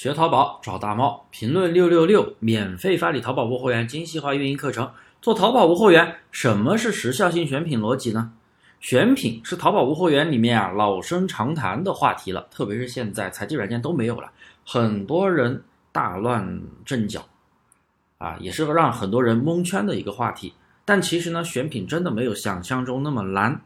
学淘宝找大猫，评论六六六，免费发你淘宝无货源精细化运营课程。做淘宝无货源，什么是时效性选品逻辑呢？选品是淘宝无货源里面啊老生常谈的话题了，特别是现在采集软件都没有了，很多人大乱阵脚，啊，也是让很多人蒙圈的一个话题。但其实呢，选品真的没有想象中那么难。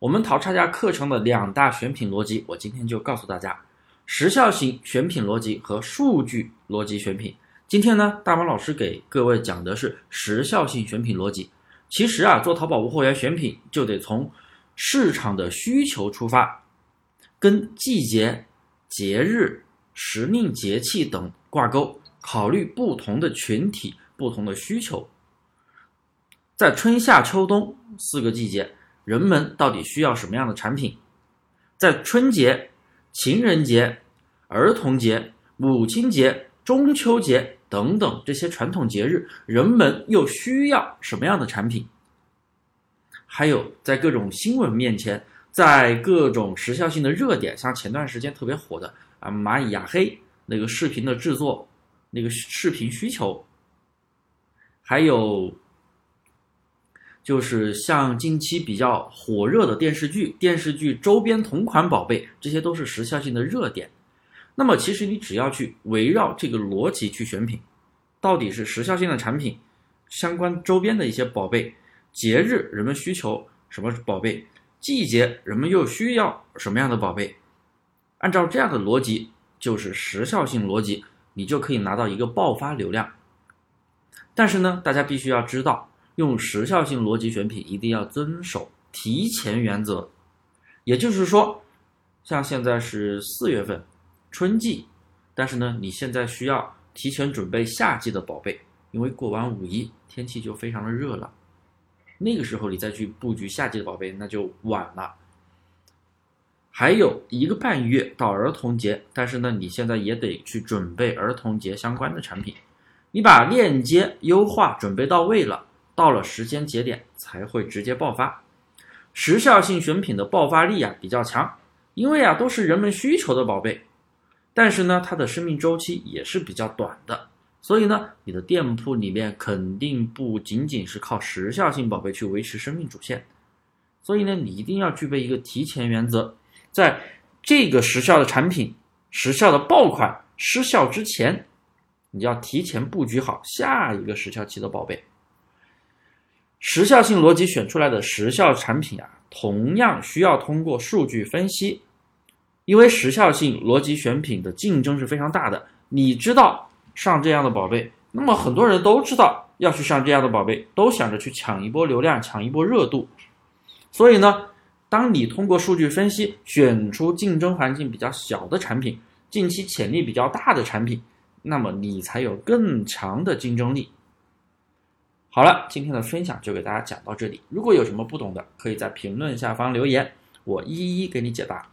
我们淘差价课程的两大选品逻辑，我今天就告诉大家。时效型选品逻辑和数据逻辑选品。今天呢，大毛老师给各位讲的是时效性选品逻辑。其实啊，做淘宝无货源选品就得从市场的需求出发，跟季节、节日、时令节气等挂钩，考虑不同的群体、不同的需求。在春夏秋冬四个季节，人们到底需要什么样的产品？在春节。情人节、儿童节、母亲节、中秋节等等这些传统节日，人们又需要什么样的产品？还有在各种新闻面前，在各种时效性的热点，像前段时间特别火的啊蚂蚁雅黑那个视频的制作，那个视频需求，还有。就是像近期比较火热的电视剧、电视剧周边同款宝贝，这些都是时效性的热点。那么，其实你只要去围绕这个逻辑去选品，到底是时效性的产品，相关周边的一些宝贝，节日人们需求什么宝贝，季节人们又需要什么样的宝贝，按照这样的逻辑，就是时效性逻辑，你就可以拿到一个爆发流量。但是呢，大家必须要知道。用时效性逻辑选品，一定要遵守提前原则。也就是说，像现在是四月份，春季，但是呢，你现在需要提前准备夏季的宝贝，因为过完五一天气就非常的热了，那个时候你再去布局夏季的宝贝，那就晚了。还有一个半月到儿童节，但是呢，你现在也得去准备儿童节相关的产品，你把链接优化准备到位了。到了时间节点才会直接爆发，时效性选品的爆发力啊比较强，因为啊都是人们需求的宝贝，但是呢它的生命周期也是比较短的，所以呢你的店铺里面肯定不仅仅是靠时效性宝贝去维持生命主线，所以呢你一定要具备一个提前原则，在这个时效的产品时效的爆款失效之前，你要提前布局好下一个时效期的宝贝。时效性逻辑选出来的时效产品啊，同样需要通过数据分析，因为时效性逻辑选品的竞争是非常大的。你知道上这样的宝贝，那么很多人都知道要去上这样的宝贝，都想着去抢一波流量，抢一波热度。所以呢，当你通过数据分析选出竞争环境比较小的产品，近期潜力比较大的产品，那么你才有更强的竞争力。好了，今天的分享就给大家讲到这里。如果有什么不懂的，可以在评论下方留言，我一一给你解答。